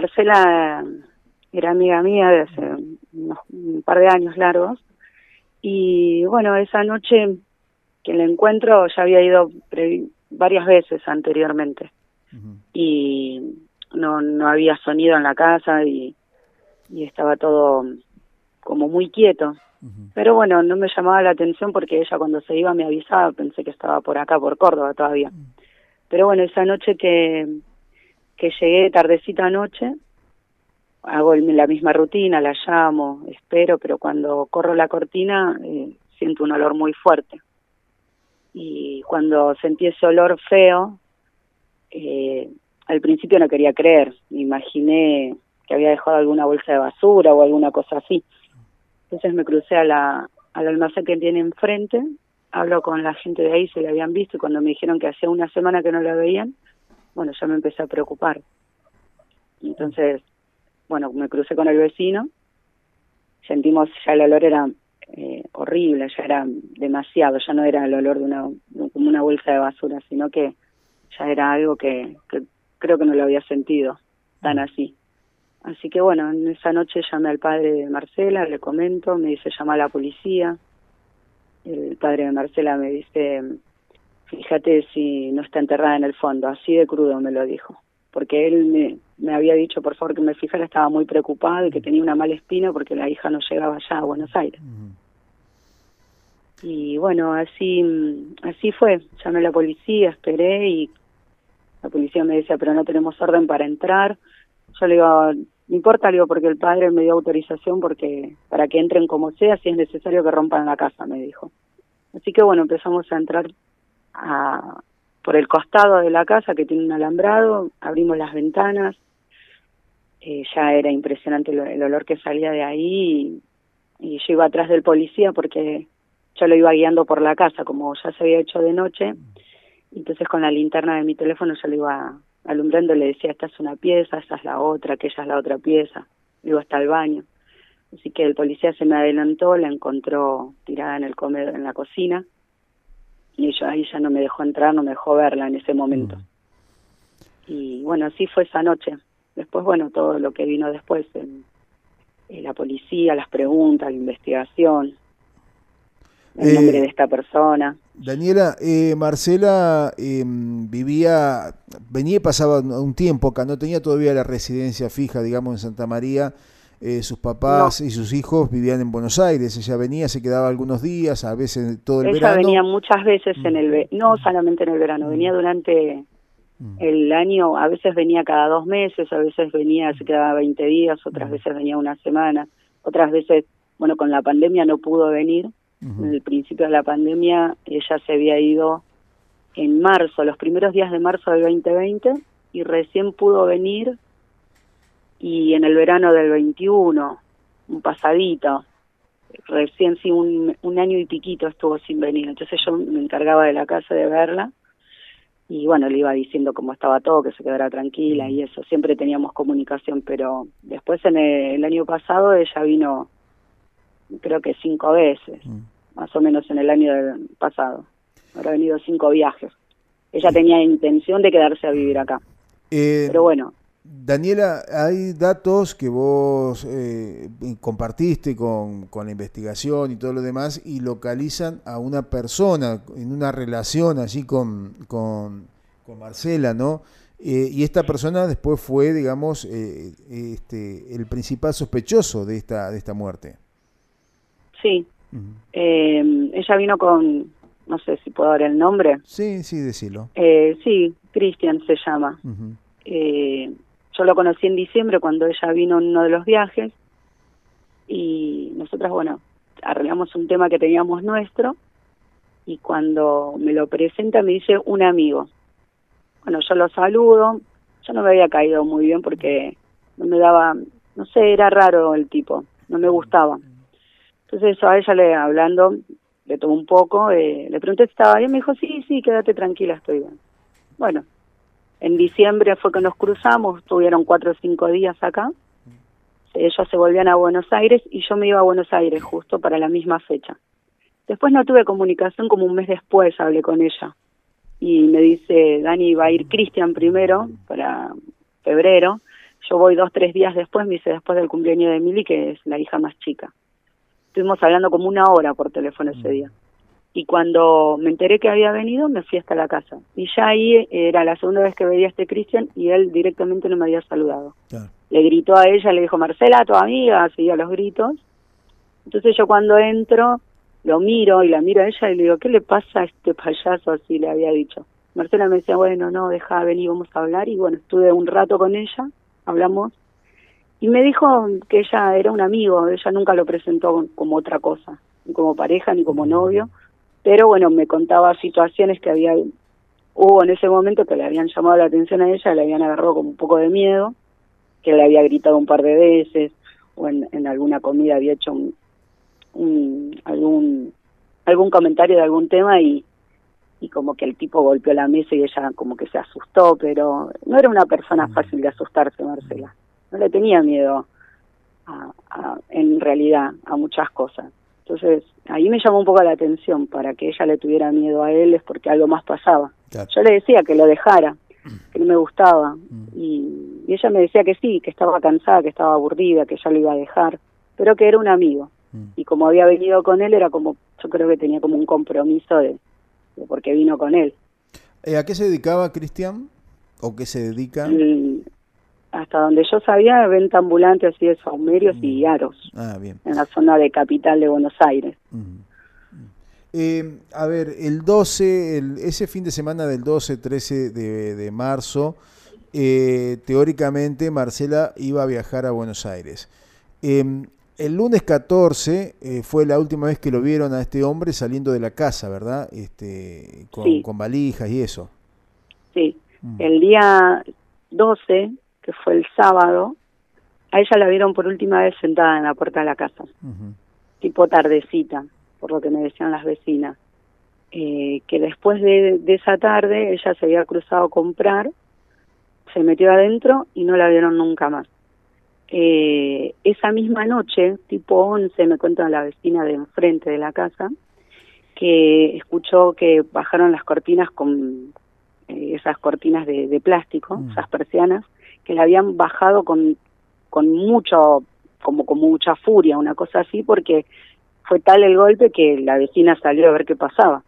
Marcela era amiga mía de hace un par de años largos. Y bueno, esa noche que la encuentro ya había ido varias veces anteriormente. Y no, no había sonido en la casa y, y estaba todo como muy quieto. Pero bueno, no me llamaba la atención porque ella cuando se iba me avisaba, pensé que estaba por acá, por Córdoba todavía. Pero bueno, esa noche que, que llegué, tardecita anoche, hago la misma rutina, la llamo, espero, pero cuando corro la cortina eh, siento un olor muy fuerte. Y cuando sentí ese olor feo, eh, al principio no quería creer, me imaginé que había dejado alguna bolsa de basura o alguna cosa así. Entonces me crucé a la, al almacén que tiene enfrente, hablo con la gente de ahí, se le habían visto y cuando me dijeron que hacía una semana que no la veían, bueno, ya me empecé a preocupar. Entonces, bueno, me crucé con el vecino, sentimos ya el olor era eh, horrible, ya era demasiado, ya no era el olor de una, como una bolsa de basura, sino que ya era algo que, que creo que no lo había sentido tan mm. así. Así que bueno, en esa noche llamé al padre de Marcela, le comento, me dice llama a la policía. El padre de Marcela me dice, fíjate si no está enterrada en el fondo, así de crudo me lo dijo. Porque él me, me había dicho, por favor, que me fijara, estaba muy preocupado y que tenía una mala espina porque la hija no llegaba allá a Buenos Aires. Y bueno, así, así fue. Llamé a la policía, esperé y la policía me decía, pero no tenemos orden para entrar. Yo le digo, no importa, le digo, porque el padre me dio autorización porque para que entren como sea, si es necesario que rompan la casa, me dijo. Así que bueno, empezamos a entrar a, por el costado de la casa que tiene un alambrado, abrimos las ventanas, eh, ya era impresionante el, olor que salía de ahí y, yo iba atrás del policía porque yo lo iba guiando por la casa, como ya se había hecho de noche, entonces con la linterna de mi teléfono yo lo iba alumbrando, le decía, esta es una pieza, esta es la otra, aquella es la otra pieza, digo, hasta el baño. Así que el policía se me adelantó, la encontró tirada en el comedor, en la cocina, y ahí ya no me dejó entrar, no me dejó verla en ese momento. Mm. Y bueno, así fue esa noche. Después, bueno, todo lo que vino después, en, la policía, las preguntas, la investigación, el nombre eh, de esta persona. Daniela, eh, Marcela em, vivía, venía y pasaba un tiempo acá, no tenía todavía la residencia fija, digamos, en Santa María. Eh, sus papás y sus hijos vivían en Buenos Aires. Ella venía, se quedaba algunos días, a veces todo el verano. Ella venía muchas veces en el, no solamente en el verano, venía durante mm. el año, a veces venía cada dos meses, a veces venía, se quedaba 20 días, otras veces venía una semana, otras veces, bueno, con la pandemia no pudo venir en el principio de la pandemia ella se había ido en marzo, los primeros días de marzo del 2020, y recién pudo venir y en el verano del 21, un pasadito, recién sí un, un año y piquito estuvo sin venir, entonces yo me encargaba de la casa de verla y bueno, le iba diciendo cómo estaba todo, que se quedara tranquila y eso, siempre teníamos comunicación, pero después en el año pasado ella vino creo que cinco veces, mm. más o menos en el año pasado. Habrá venido cinco viajes. Ella tenía intención de quedarse a vivir acá. Eh, Pero bueno. Daniela, hay datos que vos eh, compartiste con, con, la investigación y todo lo demás y localizan a una persona en una relación así con, con, con Marcela, ¿no? Eh, y esta persona después fue, digamos, este, el principal sospechoso de esta, de esta muerte. Sí. eh, ella vino con, no sé si puedo dar el nombre. Sí, sí, decilo. Eh, sí, Cristian se llama. eh, yo lo conocí en diciembre cuando ella vino en uno de los viajes y nosotras, bueno, arreglamos un tema que teníamos nuestro y cuando me lo presenta me dice un amigo. Bueno, yo lo saludo, yo no me había caído muy bien porque no me daba, no sé, era raro el tipo, no me gustaba. Entonces a ella le hablando, le tomó un poco, eh, le pregunté si estaba bien, me dijo, sí, sí, quédate tranquila, estoy bien. Bueno, en diciembre fue que nos cruzamos, estuvieron cuatro o cinco días acá, ellos se volvían a Buenos Aires y yo me iba a Buenos Aires justo para la misma fecha. Después no tuve comunicación, como un mes después hablé con ella y me dice, Dani, va a ir Cristian primero para febrero, Yo voy dos, tres días después, me dice después del cumpleaños de Mili, que es la hija más chica. Estuvimos hablando como una hora por teléfono ese día. Y cuando me enteré que había venido, me fui hasta la casa. Y ya ahí era la segunda vez que veía a este Cristian y él directamente no me había saludado. Le gritó a ella, le dijo, Marcela, tu amiga, seguía los gritos. Entonces yo cuando entro, lo miro y la miro a ella y le digo, ¿qué le pasa a este payaso? Así le había dicho. Marcela me decía, bueno, no, deja venir, vamos a hablar. Y bueno, estuve un rato con ella, hablamos. Y me dijo que ella era un amigo, ella nunca lo presentó como otra cosa, ni como pareja, ni como novio. Pero bueno, me contaba situaciones que había hubo en ese momento que le habían llamado la atención a ella, le habían agarrado como un poco de miedo, que le había gritado un par de veces, o en, en alguna comida había hecho un, algún algún comentario de algún tema y, y como que el tipo golpeó la mesa y ella como que se asustó, pero no era una persona mm. fácil de asustarse, Marcela. No le tenía miedo a, en realidad a muchas cosas. Entonces, ahí me llamó un poco la atención, para que ella le tuviera miedo a él es porque algo más pasaba. Yo le decía que lo dejara, que no me gustaba, mm. y, y ella me decía que sí, que estaba cansada, que estaba aburrida, que ya lo iba a dejar, pero que era un amigo. Mm. Y como había venido con él, era como, yo creo que tenía como un compromiso de, porque vino con él. Eh, ¿A qué se dedicaba Cristian? ¿O qué se dedica? Hasta donde yo sabía, venta ambulante así de saumerios y mm. aros. Ah, bien. En la zona de capital de Buenos Aires. Eh, a ver, el 12, el, ese fin de semana del 12, 13 de, de marzo, eh, teóricamente Marcela iba a viajar a Buenos Aires. Em, el lunes 14 eh, fue la última vez que lo vieron a este hombre saliendo de la casa, ¿verdad? Este, con, valijas y eso. Sí, mm. el día 12, que fue el sábado, a ella la vieron por última vez sentada en la puerta de la casa, tipo tardecita, por lo que me decían las vecinas. Eh, que después de, de esa tarde ella se había cruzado a comprar, se metió adentro y no la vieron nunca más eh, esa misma noche, tipo 11, me cuenta la vecina de enfrente de la casa, que escuchó que bajaron las cortinas con eh, esas cortinas de, plástico, mm. esas persianas, que la habían bajado con, con mucho, como con mucha furia, una cosa así, porque fue tal el golpe que la vecina salió a ver qué pasaba.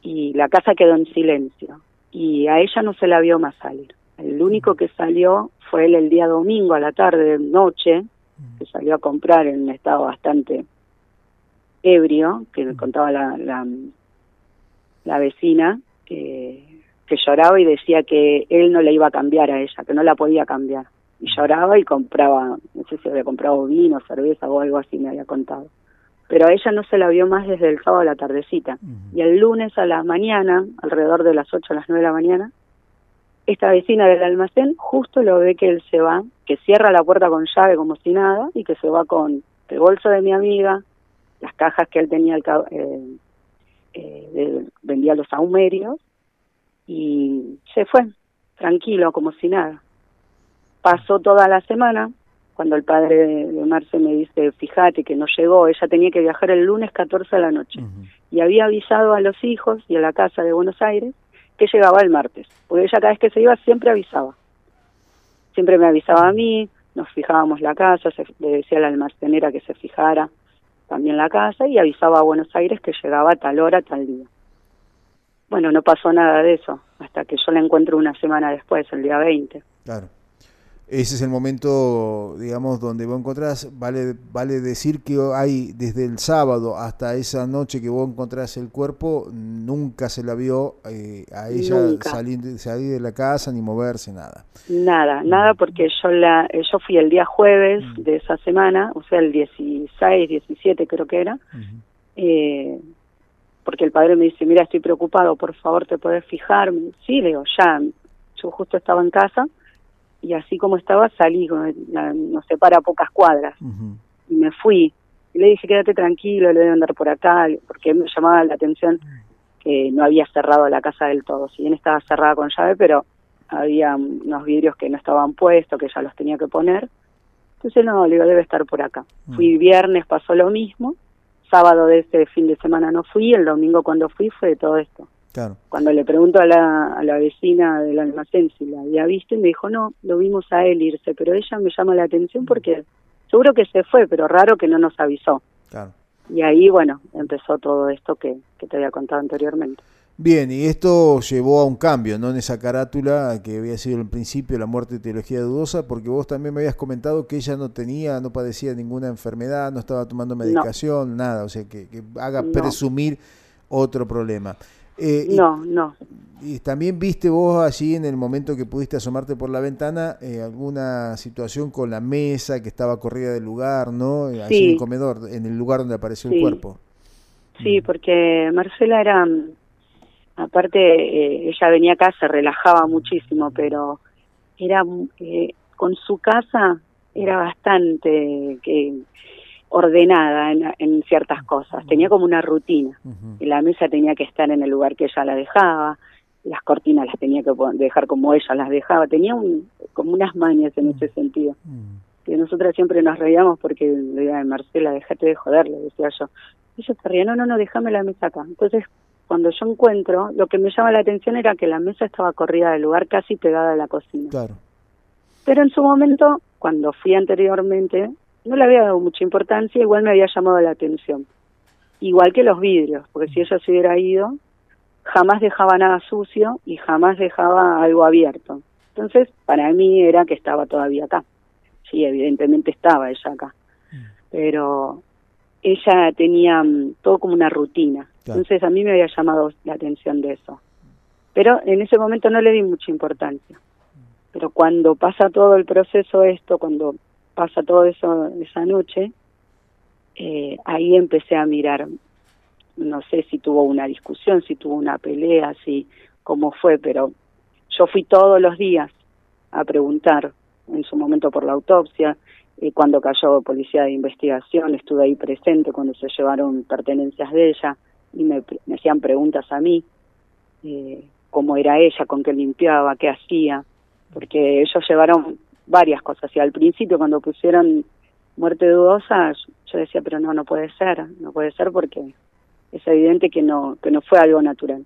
Y la casa quedó en silencio. Y a ella no se la vio más salir. El único que salió fue él el día domingo a la tarde, noche, que salió a comprar en un estado bastante ebrio, que me contaba la, la, vecina, que lloraba y decía que él no le iba a cambiar a ella, que no la podía cambiar. Y lloraba y compraba, no sé si había comprado vino, cerveza o algo así, me había contado. Pero a ella no se la vio más desde el sábado a la tardecita. Y el lunes a la mañana, alrededor de las 8 a las 9 de la mañana, esta vecina del almacén justo lo ve que él se va, que cierra la puerta con llave como si nada y que se va con el bolso de mi amiga, las cajas que él tenía, eh, eh, vendía los saumerios y se fue, tranquilo, como si nada. Pasó toda la semana, cuando el padre de Marce me dice, fíjate que no llegó, ella tenía que viajar el lunes 14 de la noche y había avisado a los hijos y a la casa de Buenos Aires que llegaba el martes, porque ella cada vez que se iba siempre avisaba. Siempre me avisaba a mí, nos fijábamos la casa, se, le decía a la almacenera que se fijara también la casa y avisaba a Buenos Aires que llegaba a tal hora, tal día. Bueno, no pasó nada de eso, hasta que yo la encuentro una semana después, el día 20. Claro. Ese es el momento, digamos, donde vos encontrás, vale, vale decir que hay desde el sábado hasta esa noche que vos encontrás el cuerpo, nunca se la vio eh, a ella salir, salir, de la casa ni moverse, nada. Nada, nada porque yo la yo fui el día jueves de esa semana, o sea, el 16, 17 creo que era, eh, porque el padre me dice, mira, estoy preocupado, por favor, ¿te puedes fijar? Sí, le digo, ya, yo justo estaba en casa y así como estaba salí, nos separa pocas cuadras y me fui. Y le dije, quédate tranquilo, le debo andar por acá, porque me llamaba la atención que no había cerrado la casa del todo. Si bien estaba cerrada con llave, pero había unos vidrios que no estaban puestos, que ya los tenía que poner. Entonces no, le digo, debe estar por acá. Mm. Fui viernes, pasó lo mismo. Sábado de ese fin de semana no fui, el domingo cuando fui fue de todo esto. Cuando le pregunto a la, a la vecina del almacén si la había visto, y me dijo, no, lo vimos a él irse, pero ella me llama la atención porque seguro que se fue, pero raro que no nos avisó. Y ahí, bueno, empezó todo esto que, que te había contado anteriormente. Bien, y esto llevó a un cambio, ¿no? En esa carátula que había sido el principio la muerte de teología dudosa, porque vos también me habías comentado que ella no tenía, no padecía ninguna enfermedad, no estaba tomando medicación, nada, o sea, que, haga presumir otro problema. Eh, no, no. Y también viste vos allí en el momento que pudiste asomarte por la ventana eh, alguna situación con la mesa que estaba corrida del lugar, ¿no? Allí en el comedor, en el lugar donde apareció el cuerpo. Sí, porque Marcela era aparte eh, ella venía acá, se relajaba muchísimo, pero era eh, con su casa era bastante que ordenada en, ciertas cosas, tenía como una rutina, y la mesa tenía que estar en el lugar que ella la dejaba, las cortinas las tenía que dejar como ella las dejaba, tenía un, como unas mañas en ese sentido. Que nosotras siempre nos reíamos porque le decía, Marcela, déjate de joder, le decía yo. Y ella se reía, no, no, no, déjame la mesa acá. Entonces cuando yo encuentro, lo que me llama la atención era que la mesa estaba corrida del lugar casi pegada a la cocina. Claro. Pero en su momento, cuando fui anteriormente, no le había dado mucha importancia, igual me había llamado la atención. Igual que los vidrios, porque si ella se hubiera ido, jamás dejaba nada sucio y jamás dejaba algo abierto. Entonces, para mí era que estaba todavía acá. Sí, evidentemente estaba ella acá. Mm. Pero ella tenía mm, todo como una rutina. Entonces a mí me había llamado la atención de eso. Pero en ese momento no le di mucha importancia. Pero cuando pasa todo el proceso esto, cuando pasa todo eso esa noche, eh, ahí empecé a mirar, no sé si tuvo una discusión, si tuvo una pelea, si cómo fue, pero yo fui todos los días a preguntar en su momento por la autopsia, y cuando cayó policía de investigación estuve ahí presente cuando se llevaron pertenencias de ella y me, hacían preguntas a mí, eh, cómo era ella, con qué limpiaba, qué hacía, porque ellos llevaron varias cosas. Y al principio cuando pusieron muerte dudosa yo decía pero no no puede ser no puede ser porque es evidente que no que no fue algo natural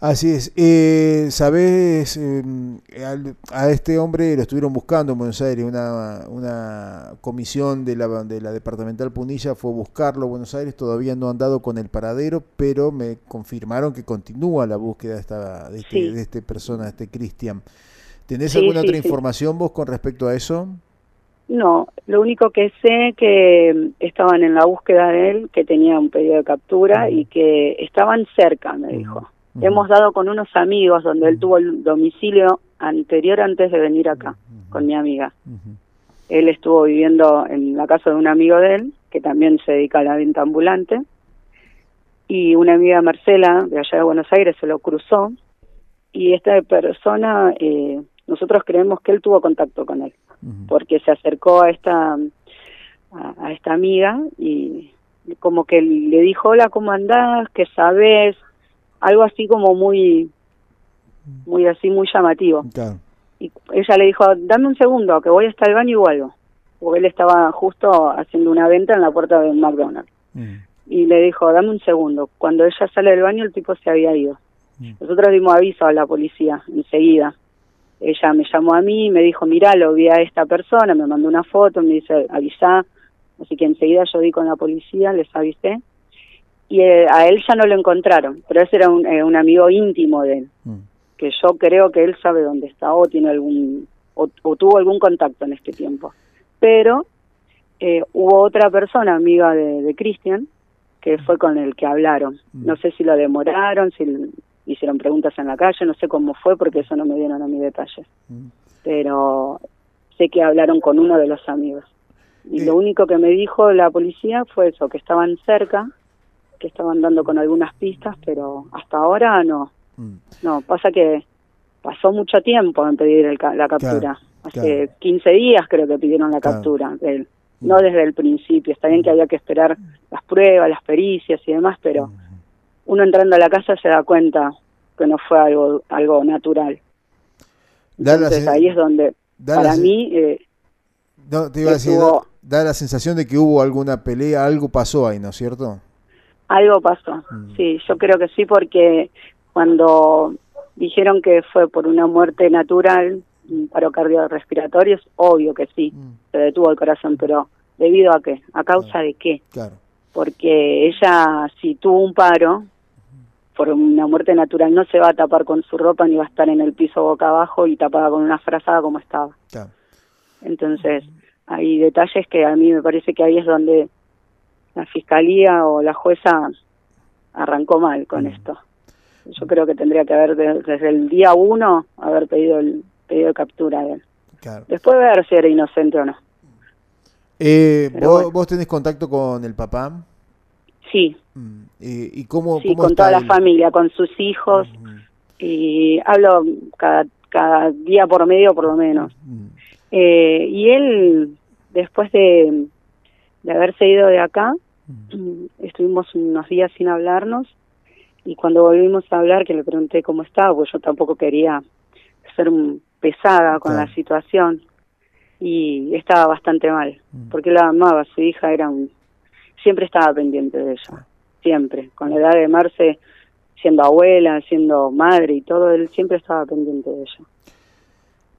Así es. Eh, ¿Sabés? Em, a este hombre lo estuvieron buscando en Buenos Aires. Una, una comisión de la, de la departamental Punilla fue a buscarlo a Buenos Aires. Todavía no han dado con el paradero, pero me confirmaron que continúa la búsqueda de, esta, de, este, de este persona, de este Cristian. ¿Tenés alguna otra información vos con respecto a eso? No, lo único que sé que estaban en la búsqueda de él, que tenía un pedido de captura y que estaban cerca, me dijo. Hemos dado con unos amigos donde él tuvo el domicilio anterior antes de venir acá con mi amiga. Él estuvo viviendo en la casa de un amigo de él, que también se dedica a la venta ambulante, y una amiga Marcela, de allá de Buenos Aires, se lo cruzó, y esta persona, eh, nosotros creemos que él tuvo contacto con él, porque se acercó a esta, a, esta amiga y como que le dijo, hola, ¿cómo andás? ¿Qué sabes? Algo así como muy, muy así, muy llamativo. Y ella le dijo, dame un segundo, que voy hasta el baño y vuelvo. Porque él estaba justo haciendo una venta en la puerta de un McDonald's. Mm. Y le dijo, dame un segundo. Cuando ella sale del baño, el tipo se había ido. Mm. Nosotros dimos aviso a la policía enseguida. Ella me llamó a mí, me dijo, mira, lo vi a esta persona, me mandó una foto, me dice, avisa. Así que enseguida yo di con la policía, les avisé y eh, a él ya no lo encontraron, pero ese era un, eh, un amigo íntimo de él, mm. que yo creo que él sabe dónde está o tiene algún o, tuvo algún contacto en este tiempo. Pero eh, hubo otra persona amiga de, de Cristian que fue con el que hablaron. Mm. No sé si lo demoraron, si hicieron preguntas en la calle, no sé cómo fue porque eso no me dieron a mi detalle. Mm. Pero sé que hablaron con uno de los amigos. Y lo único que me dijo la policía fue eso, que estaban cerca que estaban dando con algunas pistas, pero hasta ahora no. Mm. No, pasa que pasó mucho tiempo en pedir la captura. Hace 15 días creo que pidieron la captura. Mm. No desde el principio. Está bien que había que esperar las pruebas, las pericias y demás, pero mm. uno entrando a la casa se da cuenta que no fue algo algo natural. Entonces ahí es donde, para mí... Eh, no, te iba a decir, da la sensación de que hubo alguna pelea, algo pasó ahí, ¿no es cierto? Algo pasó, Mm. sí, yo creo que sí, porque cuando dijeron que fue por una muerte natural, un paro cardiorrespiratorio, es obvio que sí, Mm, se detuvo el corazón, pero ¿debido a qué? ¿A causa de qué? Claro. Porque ella, si tuvo un paro por una muerte natural, no se va a tapar con su ropa ni va a estar en el piso boca abajo y tapada con una frazada como estaba. Claro. Entonces, hay detalles que a mí me parece que ahí es donde la fiscalía o la jueza arrancó mal con esto. Yo creo que tendría que haber de- desde el día uno haber pedido el pedido de captura de él. Claro. Después ver si era inocente o no. Eh, ¿vos, bueno. vos tenés contacto con el papá? Sí, Mm, eh, ¿Y cómo, sí, cómo con está toda la familia, con sus hijos y hablo cada cada día por medio por lo menos. Eh, y él, después de, de haberse ido de acá, mm, estuvimos unos días sin hablarnos y cuando volvimos a hablar, que le pregunté cómo estaba, pues yo tampoco quería ser pesada con Claro. la situación y estaba bastante mal, Mm. porque la amaba, su hija era un... siempre estaba pendiente de ella, siempre, con la edad de Marce, siendo abuela, siendo madre y todo, él siempre estaba pendiente de ella.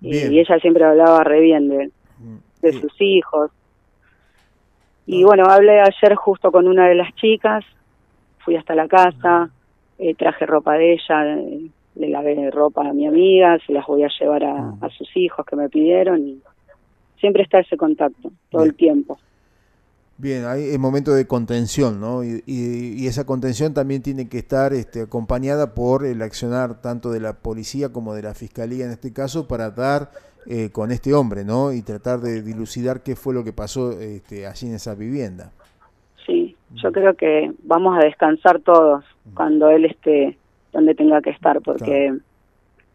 Y, ella siempre hablaba re bien de mm. de sus hijos. Y bueno, hablé ayer justo con una de las chicas, fui hasta la casa, eh, traje ropa de ella, eh, le lavé ropa a mi amiga, se las voy a llevar a, Mm. a sus hijos que me pidieron y siempre está ese contacto, todo el tiempo. Bien, hay el momento de contención, ¿no? Y, y- y esa contención también tiene que estar este, acompañada por el accionar tanto de la policía como de la fiscalía en este caso para dar eh, con este hombre, ¿no? Y tratar de dilucidar qué fue lo que pasó este, allí en esa vivienda. Sí, yo creo que vamos a descansar todos cuando él esté donde tenga que estar, porque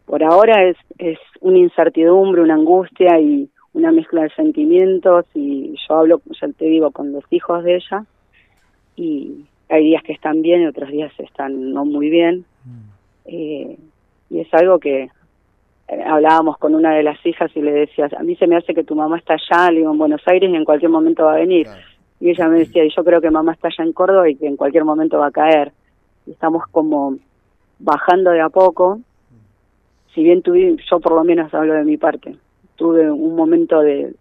por ahora es, es una incertidumbre, una angustia y una mezcla de sentimientos y yo hablo, ya te digo, con los hijos de ella y hay días que están bien y otros días están no muy bien eh, y es algo que hablábamos con una de las hijas y le decías, a mí se me hace que tu mamá está allá, le digo, en Buenos Aires y en cualquier momento va a venir. Claro. Y ella me decía, y yo creo que mamá está allá en Córdoba y que en cualquier momento va a caer. Y estamos como bajando de a poco. Si bien tuve, yo por lo menos hablo de mi parte, tuve un momento de,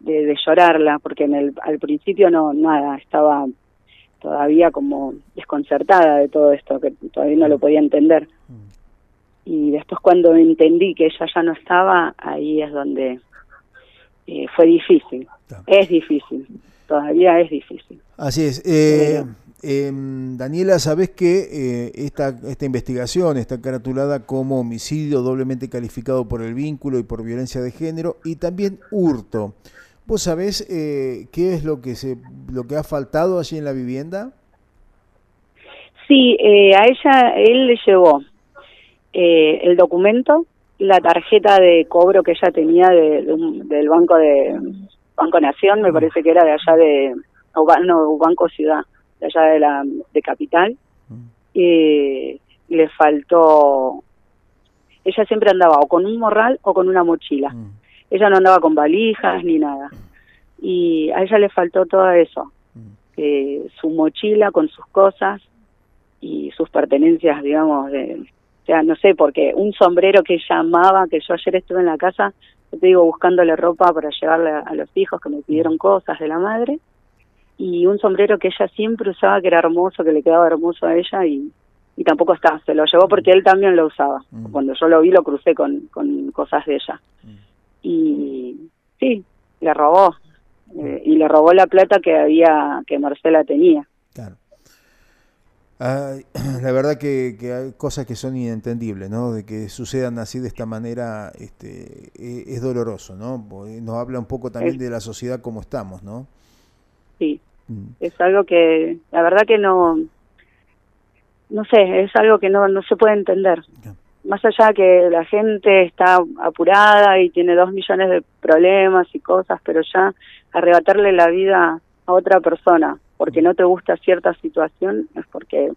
de, de llorarla, porque en el, al principio no, nada, estaba todavía como desconcertada de todo esto, que todavía no lo podía entender. Y después cuando entendí que ella ya no estaba, ahí es donde eh, fue difícil. Es difícil, todavía es difícil. Así es. Eh, em, Daniela, sabes que eh, esta, esta investigación está caratulada como homicidio doblemente calificado por el vínculo y por violencia de género y también hurto. ¿Vos sabés eh, qué es lo que se lo que ha faltado allí en la vivienda? Sí, eh, a ella, él le llevó eh, el documento, la tarjeta de cobro que ella tenía de, de un- del Banco de Banco Nación, me parece que era de allá de, no, Banco Ciudad, de allá de la de Capital. Eh, le faltó, ella siempre andaba o con un morral o con una mochila. Mm, Ella no andaba con valijas ni nada. Y a ella le faltó todo eso. mm, eh, su mochila con sus cosas y sus pertenencias, digamos, de, o sea, no sé, porque un sombrero que ella amaba, que yo ayer estuve en la casa, yo te digo, buscándole ropa para llevarle a, a los hijos que me pidieron cosas de la madre, y un sombrero que ella siempre usaba, que era hermoso, que le quedaba hermoso a ella, y, y tampoco está, se lo llevó porque él también lo usaba. Mm. Cuando yo lo vi, lo crucé con, con cosas de ella. mm. Y sí, le robó, eh, y le robó la plata que había, que Marcela tenía. Claro. Ay, la verdad que, que hay cosas que son inentendibles, ¿no? De que sucedan así de esta manera, este, e- es doloroso, ¿no? Nos habla un poco también de la sociedad como estamos, ¿no? Sí, Mm, es algo que la verdad que no no sé es algo que no no se puede entender más allá que la gente está apurada y tiene dos millones de problemas y cosas pero ya arrebatarle la vida a otra persona porque no te gusta cierta situación es porque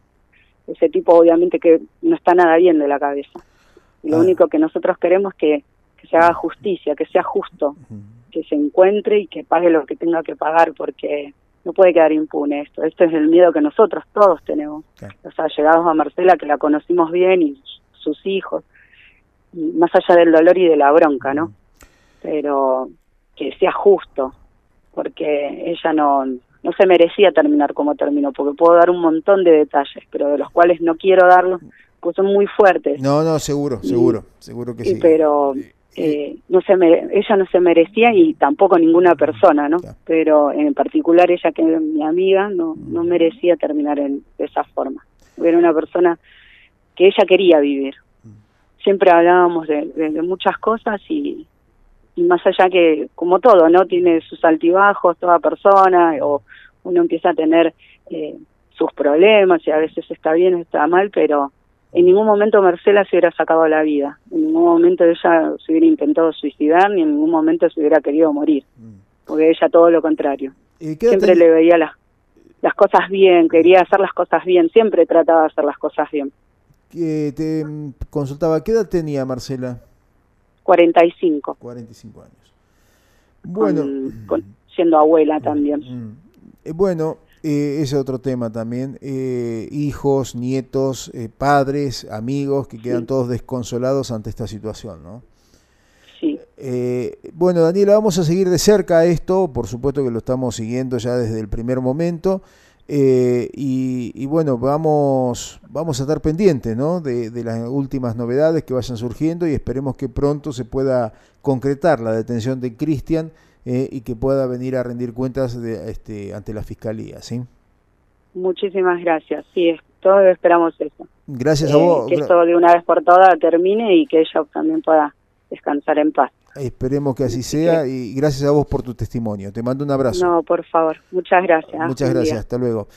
ese tipo obviamente que no está nada bien de la cabeza y lo Ah. único que nosotros queremos es que, que se haga justicia que sea justo que se encuentre y que pague lo que tenga que pagar porque no puede quedar impune esto. Esto es el miedo que nosotros todos tenemos. O sea, llegados a Marcela, que la conocimos bien, y sus hijos, más allá del dolor y de la bronca, ¿no? Pero que sea justo, porque ella no, no se merecía terminar como terminó, porque puedo dar un montón de detalles, pero de los cuales no quiero darlos, pues son muy fuertes. No, no, seguro, seguro, seguro que sí. Pero eh, no se ella no se merecía y tampoco ninguna persona, ¿no? Pero en particular ella que es mi amiga no, no merecía terminar en, de esa forma. Era una persona que ella quería vivir. Siempre hablábamos de, muchas cosas y, y más allá que, como todo, ¿no? Tiene sus altibajos toda persona o uno empieza a tener eh, sus problemas y a veces está bien, está mal, pero en ningún momento Marcela se hubiera sacado la vida, en ningún momento ella se hubiera intentado suicidar, ni en ningún momento se hubiera querido morir, mm. porque ella todo lo contrario. Siempre le veía las, las cosas bien, quería hacer las cosas bien, siempre trataba de hacer las cosas bien. te consultaba, ¿qué edad tenía Marcela? 45. 45 años. Bueno. siendo abuela también. Mm. Eh, bueno, eh, ese otro tema también. Eh, hijos, nietos, eh, padres, amigos que quedan todos desconsolados ante esta situación, ¿no? Sí. bueno, Daniela, vamos a seguir de cerca esto, por supuesto que lo estamos siguiendo ya desde el primer momento. Y, bueno, vamos, vamos a estar pendientes ¿no? de, de, las últimas novedades que vayan surgiendo y esperemos que pronto se pueda concretar la detención de Cristian eh, y que pueda venir a rendir cuentas de, este, ante la fiscalía, ¿sí? Muchísimas gracias. Sí, todos esperamos eso. Gracias a eh, vos. Que esto de una vez por todas termine y que ella también pueda descansar en paz. Esperemos que así sea y gracias a vos por tu testimonio. Te mando un abrazo. No, por favor. Muchas gracias. Muchas gracias. Hasta luego.